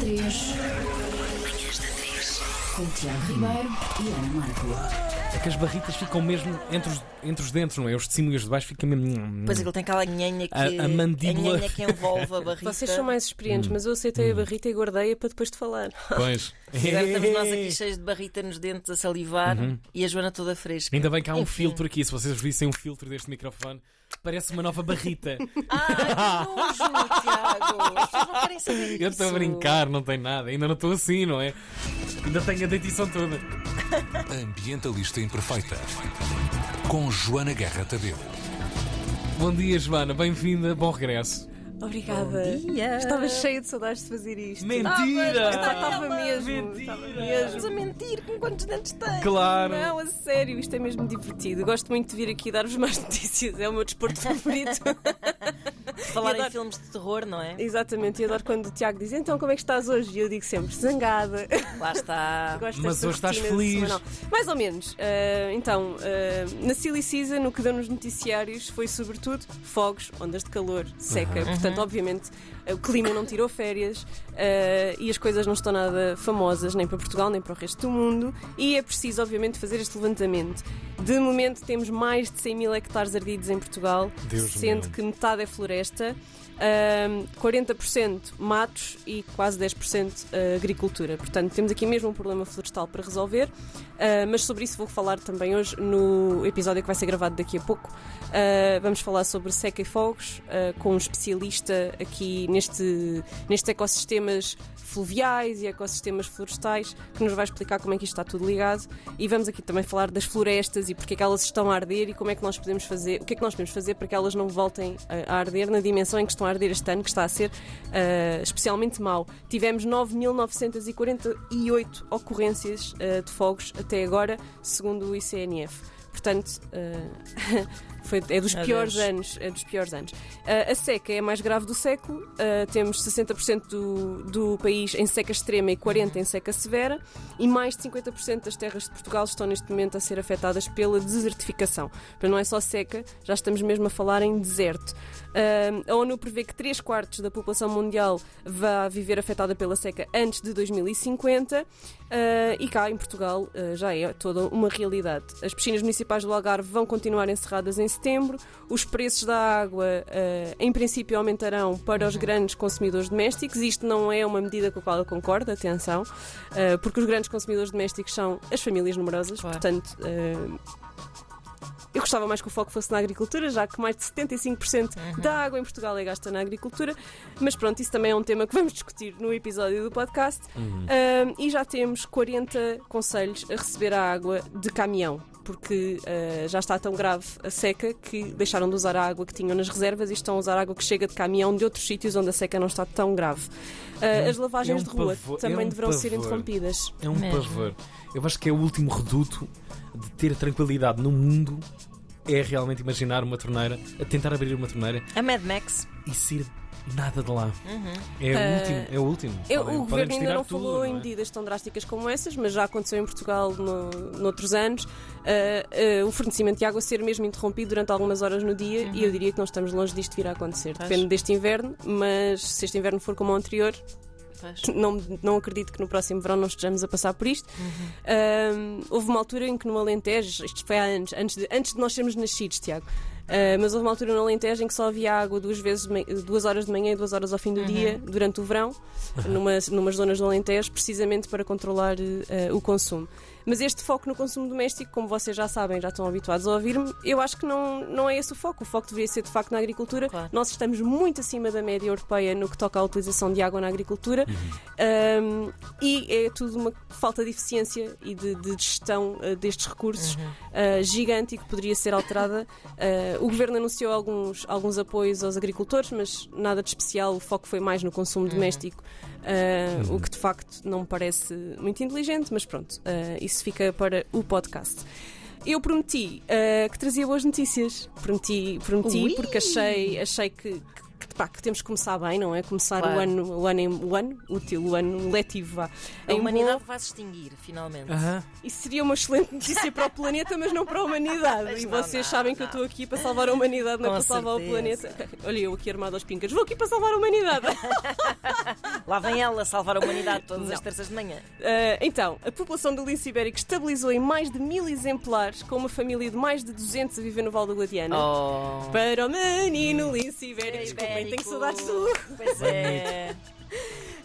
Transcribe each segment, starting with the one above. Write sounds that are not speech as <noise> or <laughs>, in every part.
3. Manhãs da 3. Com Tiago Ribeiro e Ana Marco. É que as barritas ficam mesmo entre os, entre os dentes, não é? Os de cima e os de baixo ficam mesmo. Pois aquilo tem aquela nhanha que, A- a mandíbula- a nhanha que envolve a barriga. Vocês são mais experientes, mas eu aceitei a barrita e guardei-a para depois de falar. Pois. <laughs> Agora estamos nós aqui <laughs> cheios de barrita nos dentes a salivar Uhum. e a Joana toda fresca. Ainda bem que há um Enfim. filtro aqui. Se vocês vissem um filtro deste microfone, parece uma nova barrita. Ai, <laughs> que nojo, Tiago! As pessoas não querem saber Eu estou a brincar, não tem nada. Ainda não estou assim, não é? Ainda tenho a dentição toda. <laughs> Ambientalista Imperfeita. Com Joana Guerra Tadeu. Bom dia, Joana. Bem-vinda. Bom regresso. Obrigada. Bom dia. Estava cheia de saudades de fazer isto. Mentira! Estava mesmo. Mentira! Estava mesmo. a mentir com quantos dentes tens? Claro. Não, a sério, isto é mesmo divertido. Gosto muito de vir aqui dar-vos mais <laughs> notícias. É o meu desporto <laughs> favorito. <laughs> Falar E em adoro- filmes de terror, não é? Exatamente, e adoro quando o Tiago diz então como é que estás hoje? E eu digo sempre zangada. Lá está. <laughs> Gosto Mas hoje estás feliz. semanal. Mais ou menos. Ah, então, ah, na Silly Season, o que deu nos noticiários foi sobretudo fogos, ondas de calor, seca. Portanto, obviamente, o clima não tirou férias ah, e as coisas não estão nada famosas, nem para Portugal, nem para o resto do mundo. E é preciso, obviamente, fazer este levantamento. De momento, temos mais de 100 mil hectares ardidos em Portugal, Deus sendo meu. que metade é floresta. Ahm, 40% matos e quase 10% ah, agricultura. Portanto, temos aqui mesmo um problema florestal para resolver, ah, mas sobre isso vou falar também hoje no episódio que vai ser gravado daqui a pouco. Ah, vamos falar sobre seca e fogos com um especialista aqui neste, nestes ecossistemas fluviais e ecossistemas florestais que nos vai explicar como é que isto está tudo ligado e vamos aqui também falar das florestas e porque é que elas estão a arder e como é que nós podemos fazer, o que é que nós podemos fazer para que elas não voltem a, a arder na dimensão em que estão a arder este ano, que está a ser ah, especialmente mau. Tivemos 9.948 ocorrências ah, de fogos até agora, segundo o ICNF. Portanto, ah, <laughs> foi, é dos Meu piores anos. É dos piores anos. Ah, a seca é a mais grave do século. Ah, temos 60% do, do país em seca extrema e 40% em seca severa. E mais de 50% das terras de Portugal estão neste momento a ser afetadas pela desertificação. Para não é só seca, já estamos mesmo a falar em deserto. Ah, a ONU prevê que 3 quartos da população mundial vai viver afetada pela seca antes de 2050. Ah, e cá em Portugal já é toda uma realidade. As piscinas municipais do Algarve vão continuar encerradas em setembro. Os preços da água, ah, em princípio, aumentarão para os grandes consumidores domésticos. Isto não é uma medida com a qual eu concordo, atenção, ah, porque os grandes consumidores domésticos são as famílias numerosas. Claro. Portanto. ah, eu gostava mais que o foco fosse na agricultura, já que mais de 75% da água em Portugal é gasta na agricultura. Mas pronto, isso também é um tema que vamos discutir no episódio do podcast. Ah, e já temos 40 conselhos a receber a água de caminhão. Porque ah, já está tão grave a seca que deixaram de usar a água que tinham nas reservas e estão a usar água que chega de caminhão de outros sítios onde a seca não está tão grave. Ah, as lavagens é um de rua pavor- também é um deverão ser pavor. interrompidas. É um Mesmo. pavor. Eu acho que é o último reduto de ter tranquilidade no mundo. É realmente imaginar uma torneira, a tentar abrir uma torneira A Mad Max. e sair nada de lá. É Ah, o último. É o último. Eu- Podem- o governo ainda não tudo, falou em não é? medidas tão drásticas como essas, mas já aconteceu em Portugal no, noutros anos. ah, ah, o fornecimento de água ser mesmo interrompido durante algumas horas no dia e eu diria que não estamos longe disto vir a acontecer. Depende deste inverno, mas se este inverno for como o anterior, Pois. <laughs> não, não acredito que no próximo verão não estejamos a passar por isto. Ah, houve uma altura em que no Alentejo, isto foi há anos, antes de, antes de nós sermos nascidos, Tiago. Ah, mas houve uma altura no Alentejo em que só havia água duas vezes, duas horas de manhã e duas horas ao fim do dia durante o verão, numa, numas zonas do Alentejo, precisamente para controlar eh, o consumo. Mas este foco no consumo doméstico, como vocês já sabem, já estão habituados a ouvir-me, eu acho que não, não é esse o foco. O foco deveria ser de facto na agricultura. Claro. Nós estamos muito acima da média europeia no que toca à utilização de água na agricultura Um, e é tudo uma falta de eficiência e de, de gestão uh, destes recursos uh, gigante e que poderia ser alterada. O governo anunciou alguns, alguns apoios aos agricultores, mas nada de especial. O foco foi mais no consumo doméstico, uh, o que de facto não me parece muito inteligente, mas pronto, uh, isso fica para o podcast. Eu prometi uh, que trazia boas notícias. Prometi, prometi Ui! porque achei, achei que, que, pá, que temos que começar bem, não é? Começar Claro. o ano, o ano, em- o ano útil, o ano letivo. Vá, A em humanidade bom. vai se extinguir, finalmente. Aham. Isso seria uma excelente notícia para o planeta, mas não para a humanidade. Mas e não, vocês não, sabem que eu não. estou aqui para salvar a humanidade, não é para salvar o planeta. Olha, eu aqui armado aos pincas, vou aqui para salvar a humanidade. <laughs> Lá vem ela salvar a humanidade todas as Não. terças de manhã. Ah, então, a população do lince ibérico estabilizou em mais de mil exemplares, com uma família de mais de 200 a viver no Val da Guadiana. Oh. Para o menino lince ibérico, desculpem, tenho saudades do... Pois é.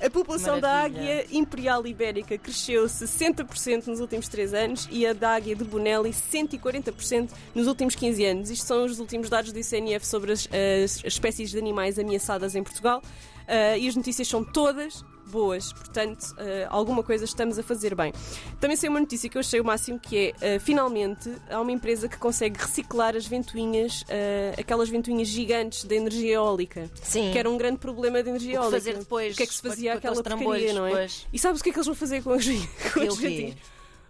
A população da Maravilha. águia imperial ibérica cresceu 60% nos últimos 3 anos e a da águia de Bonelli 140% nos últimos 15 anos. Isto são os últimos dados do ICNF sobre as, as- espécies de animais ameaçadas em Portugal Ah, e as notícias são todas boas, portanto, ah, alguma coisa estamos a fazer bem. Também sei uma notícia que eu achei o máximo que é, ah, finalmente, há uma empresa que consegue reciclar as ventoinhas, ah, aquelas ventoinhas gigantes da energia eólica, Sim. que era um grande problema da energia O que eólica. fazer depois? O que é que se com- fazia com aquela porcaria, não é? pois? E sabes o que é que eles vão fazer com os, <laughs> com Que os o quê? jardins?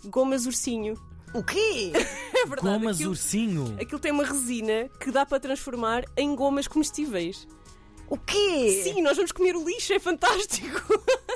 Gomas ursinho. O quê? <laughs> É verdade. Gomas aquilo, ursinho. aquilo tem uma resina que dá para transformar em gomas comestíveis. O quê? Sim, nós vamos comer o lixo, é fantástico.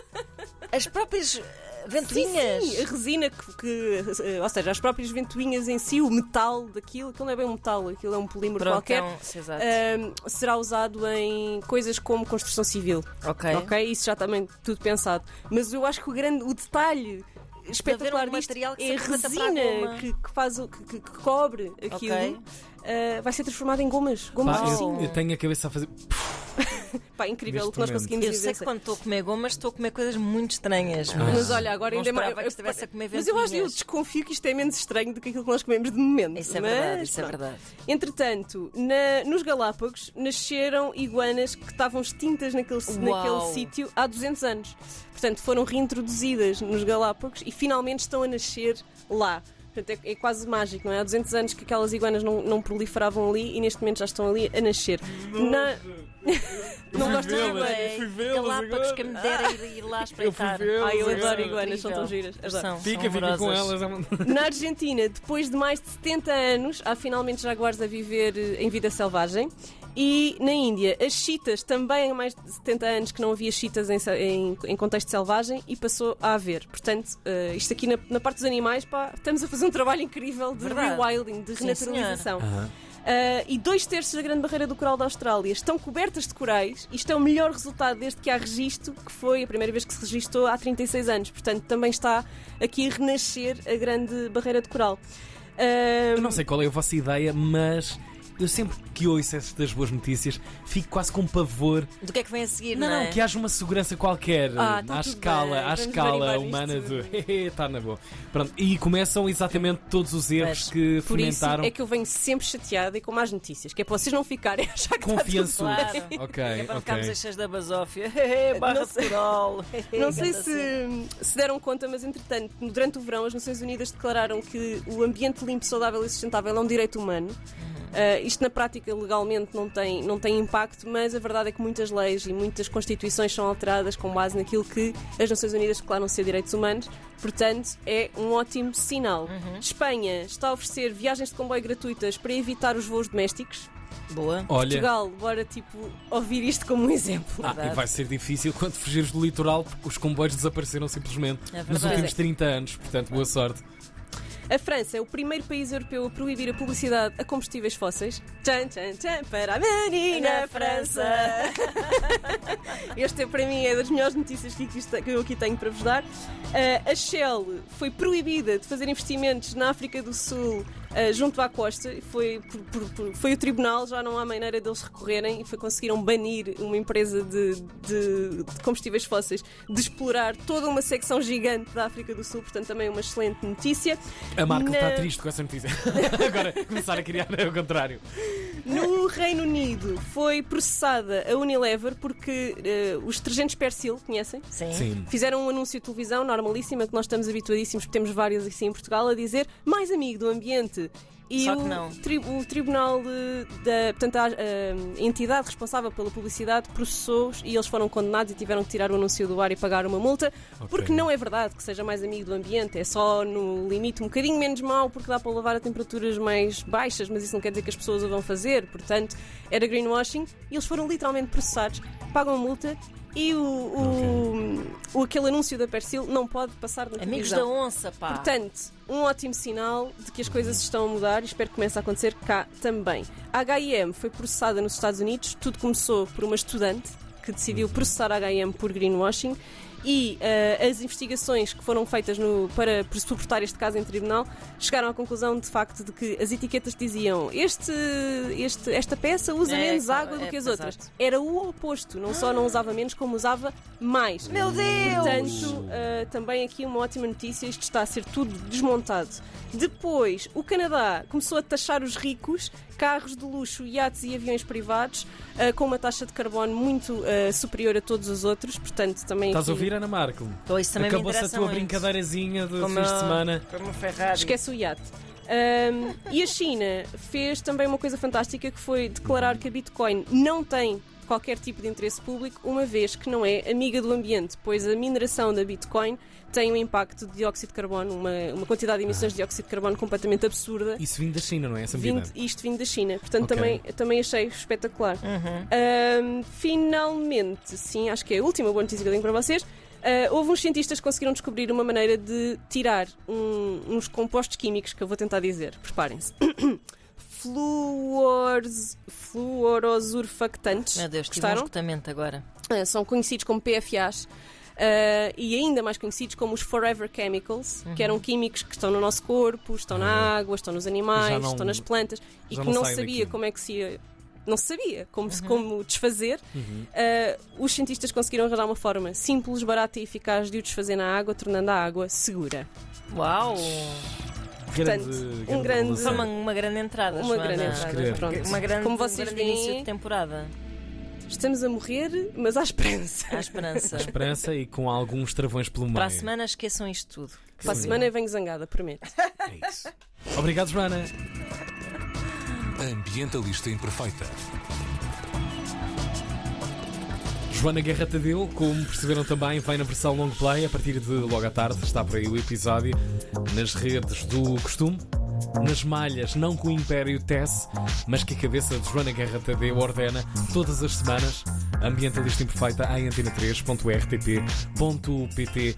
<laughs> As próprias eh, ventoinhas. Sim, sim, a resina que, que- eh, Ou seja, as próprias ventoinhas em si, o metal daquilo, aquilo não é bem um metal, aquilo é um polímero Pronto, qualquer. então, ahm, será usado em coisas como construção civil. ok. Ok? Isso já também tudo pensado. Mas eu acho que o grande o detalhe espetacular um disto material que é a resina que, que faz o, que, que- cobre aquilo. Ok. Ah, vai ser transformada em gomas. Gomas Pá, eu, eu tenho a cabeça a fazer. <laughs> Pá, incrível Neste o que nós conseguimos Eu sei que quando estou a comer gomas, estou a comer coisas muito estranhas. Ah. Mas olha, agora ainda mais. que estivesse a comer Mas eu acho eu ventoinhas. desconfio que isto é menos estranho do que aquilo que nós comemos de momento. Isso é Mas, verdade, isso é pronto. verdade. Entretanto, na- nos Galápagos nasceram iguanas que estavam extintas naquele, Uau. naquele sítio há 200 anos. Portanto, foram reintroduzidas nos Galápagos e finalmente estão a nascer lá. Portanto, é, é quase mágico, não é? Há 200 anos que aquelas iguanas não, não proliferavam ali e neste momento já estão ali a nascer. Na... não gostas de iguanas? eu fui vê-las Galápagos, que me dera ir, ir lá espreitar. vê-las Ai, eu adoro iguanas, são tão giras. São, Fica, são fica com elas. Na Argentina, depois de mais de 70 anos, há finalmente jaguares a viver eh, em vida selvagem. E na Índia, as chitas, também há mais de 70 anos que não havia chitas em, em- em contexto selvagem e passou a haver. Portanto, eh, isto aqui na, na parte dos animais, pá, estamos a fazer um trabalho incrível de Verdade. rewilding, de renaturalização. Ah, e dois terços da grande barreira do coral da Austrália estão cobertas de corais. Isto é o melhor resultado desde que há registro, que foi a primeira vez que se registou há 36 anos. Portanto, também está aqui a renascer a grande barreira de coral. Ah, Eu não sei qual é a vossa ideia, mas eu sempre que ouço estas boas notícias fico quase com pavor. Do que é que vem a seguir, Não, não, não, é? que haja uma segurança qualquer Ah, tá à escala, bem, à vamos escala isto humana tudo. de <laughs> está na boa. Pronto, e começam exatamente todos os erros Mas, que por isso fomentaram é que eu venho sempre chateada e com más notícias, que é para vocês não ficarem a achar que confiançudos. Claro. <laughs> Ok, É para ficarmos ok. as cheias da basófia. <laughs> Barra Não sei-. Não sei se se deram conta, mas entretanto, durante o verão, as Nações Unidas declararam que o ambiente limpo, saudável e sustentável é um direito humano. Uh, isto na prática legalmente não tem, não tem impacto, mas a verdade é que muitas leis e muitas constituições são alteradas com base naquilo que as Nações Unidas declaram ser direitos humanos. Portanto, é um ótimo sinal. Espanha está a oferecer viagens de comboio gratuitas para evitar os voos domésticos. Boa. Olha, Portugal, bora tipo ouvir isto como um exemplo. ah, e vai ser difícil quando fugires do litoral porque os comboios desapareceram simplesmente É nos últimos 30 anos. Portanto, boa sorte. A França é o primeiro país europeu a proibir a publicidade a combustíveis fósseis. Tchan, tchan, tchan, para a menina Na França! <laughs> Este é, para mim é das melhores notícias que, que eu aqui tenho para vos dar. Ah, a Shell foi proibida de fazer investimentos na África do Sul ah, junto à costa. Foi, por- por- por- foi o tribunal, já não há maneira deles recorrerem e foi, conseguiram banir uma empresa de, de- de combustíveis fósseis de explorar toda uma secção gigante da África do Sul. Portanto, também uma excelente notícia. A Marco está Na- triste com essa notícia. <laughs> Agora, começar a criar o contrário. No Reino Unido foi processada a Unilever porque eh, os detergentes Persil, conhecem? Sim. Sim. Fizeram um anúncio de televisão normalíssima que nós estamos habituadíssimos, porque temos vários assim em Portugal, a dizer mais amigo do ambiente. E Só que o, não. tri- o Tribunal de- da. Portanto, a, a entidade responsável pela publicidade processou-os e eles foram condenados e tiveram que tirar o anúncio do ar e pagar uma multa, porque não é verdade que seja mais amigo do ambiente, é só no limite um bocadinho menos mau, porque dá para levar a temperaturas mais baixas, mas isso não quer dizer que as pessoas o vão fazer, portanto, era greenwashing e eles foram literalmente processados, pagam a multa. E o, o, o- aquele anúncio da Persil não pode passar na Amigos televisão. da onça, pá. Portanto, um ótimo sinal de que as coisas estão a mudar e espero que comece a acontecer cá também. A H&M foi processada nos Estados Unidos. Tudo começou por uma estudante que decidiu processar a HM por greenwashing e eh, as investigações que foram feitas no- para suportar este caso em tribunal chegaram à conclusão, de facto, de que as etiquetas diziam este, este- esta peça usa É, menos claro, água do é, que as exato. outras. Era o oposto, não só não usava menos, como usava mais. Meu Deus! Portanto, uh, também aqui uma ótima notícia: isto está a ser tudo desmontado. Depois, o Canadá começou a taxar os ricos, carros de luxo, iates e aviões privados, uh, com uma taxa de carbono muito uh, superior a todos os outros. Portanto, também. Estás aqui- ouvir, Ana Marco? Pois, também me Acabou-se a tua muito. brincadeirazinha de Como fins de semana. Como Ferrari. Esquece o iate. Um, e a China fez também uma coisa fantástica que foi declarar que a Bitcoin não tem qualquer tipo de interesse público, uma vez que não é amiga do ambiente, pois a mineração da Bitcoin tem um impacto de dióxido de carbono, uma, uma quantidade de emissões de dióxido de carbono completamente absurda. Isso vindo da China, não é? Essa Vindo, isto vindo da China. Portanto, Ok. também, também achei espetacular. Uhum. Um, finalmente, sim, acho que é a última boa notícia que eu tenho para vocês. Uh, houve uns cientistas que conseguiram descobrir uma maneira de tirar um- uns compostos químicos que eu vou tentar dizer. Preparem-se. <coughs> Fluores, fluorosurfactantes. Meu Deus, tive um esgotamento agora. São conhecidos como PFAs. uh, e ainda mais conhecidos como os Forever Chemicals, que eram químicos que estão no nosso corpo, estão na água, estão nos animais, não- estão nas plantas e que não não sabia daqui. como é que se ia. Não sabia como, se, como desfazer. Uhum. Uh, os cientistas conseguiram arranjar uma forma simples, barata e eficaz de o desfazer na água, tornando a água segura. Uau! Grande, Portanto, um grande- uma, uma grande entrada, Uma grande entrada. Pronto. Uma grande, Como vocês um grande início de temporada. estamos a morrer, mas há esperança. Há esperança. Esperança e com alguns travões pelo meio. Para a semana esqueçam isto tudo. Para a semana eu venho zangada, prometo. É isso. Obrigado, Joana. Ambientalista Imperfeita. Joana Guerra Tadeu, como perceberam também, vai na versão long play a partir de logo à tarde. Está por aí o episódio nas redes do costume. Nas malhas, não que o Império tece, mas que a cabeça de Joana Guerra Tadeu ordena todas as semanas. Ambientalista Imperfeita em antena3.rtp.pt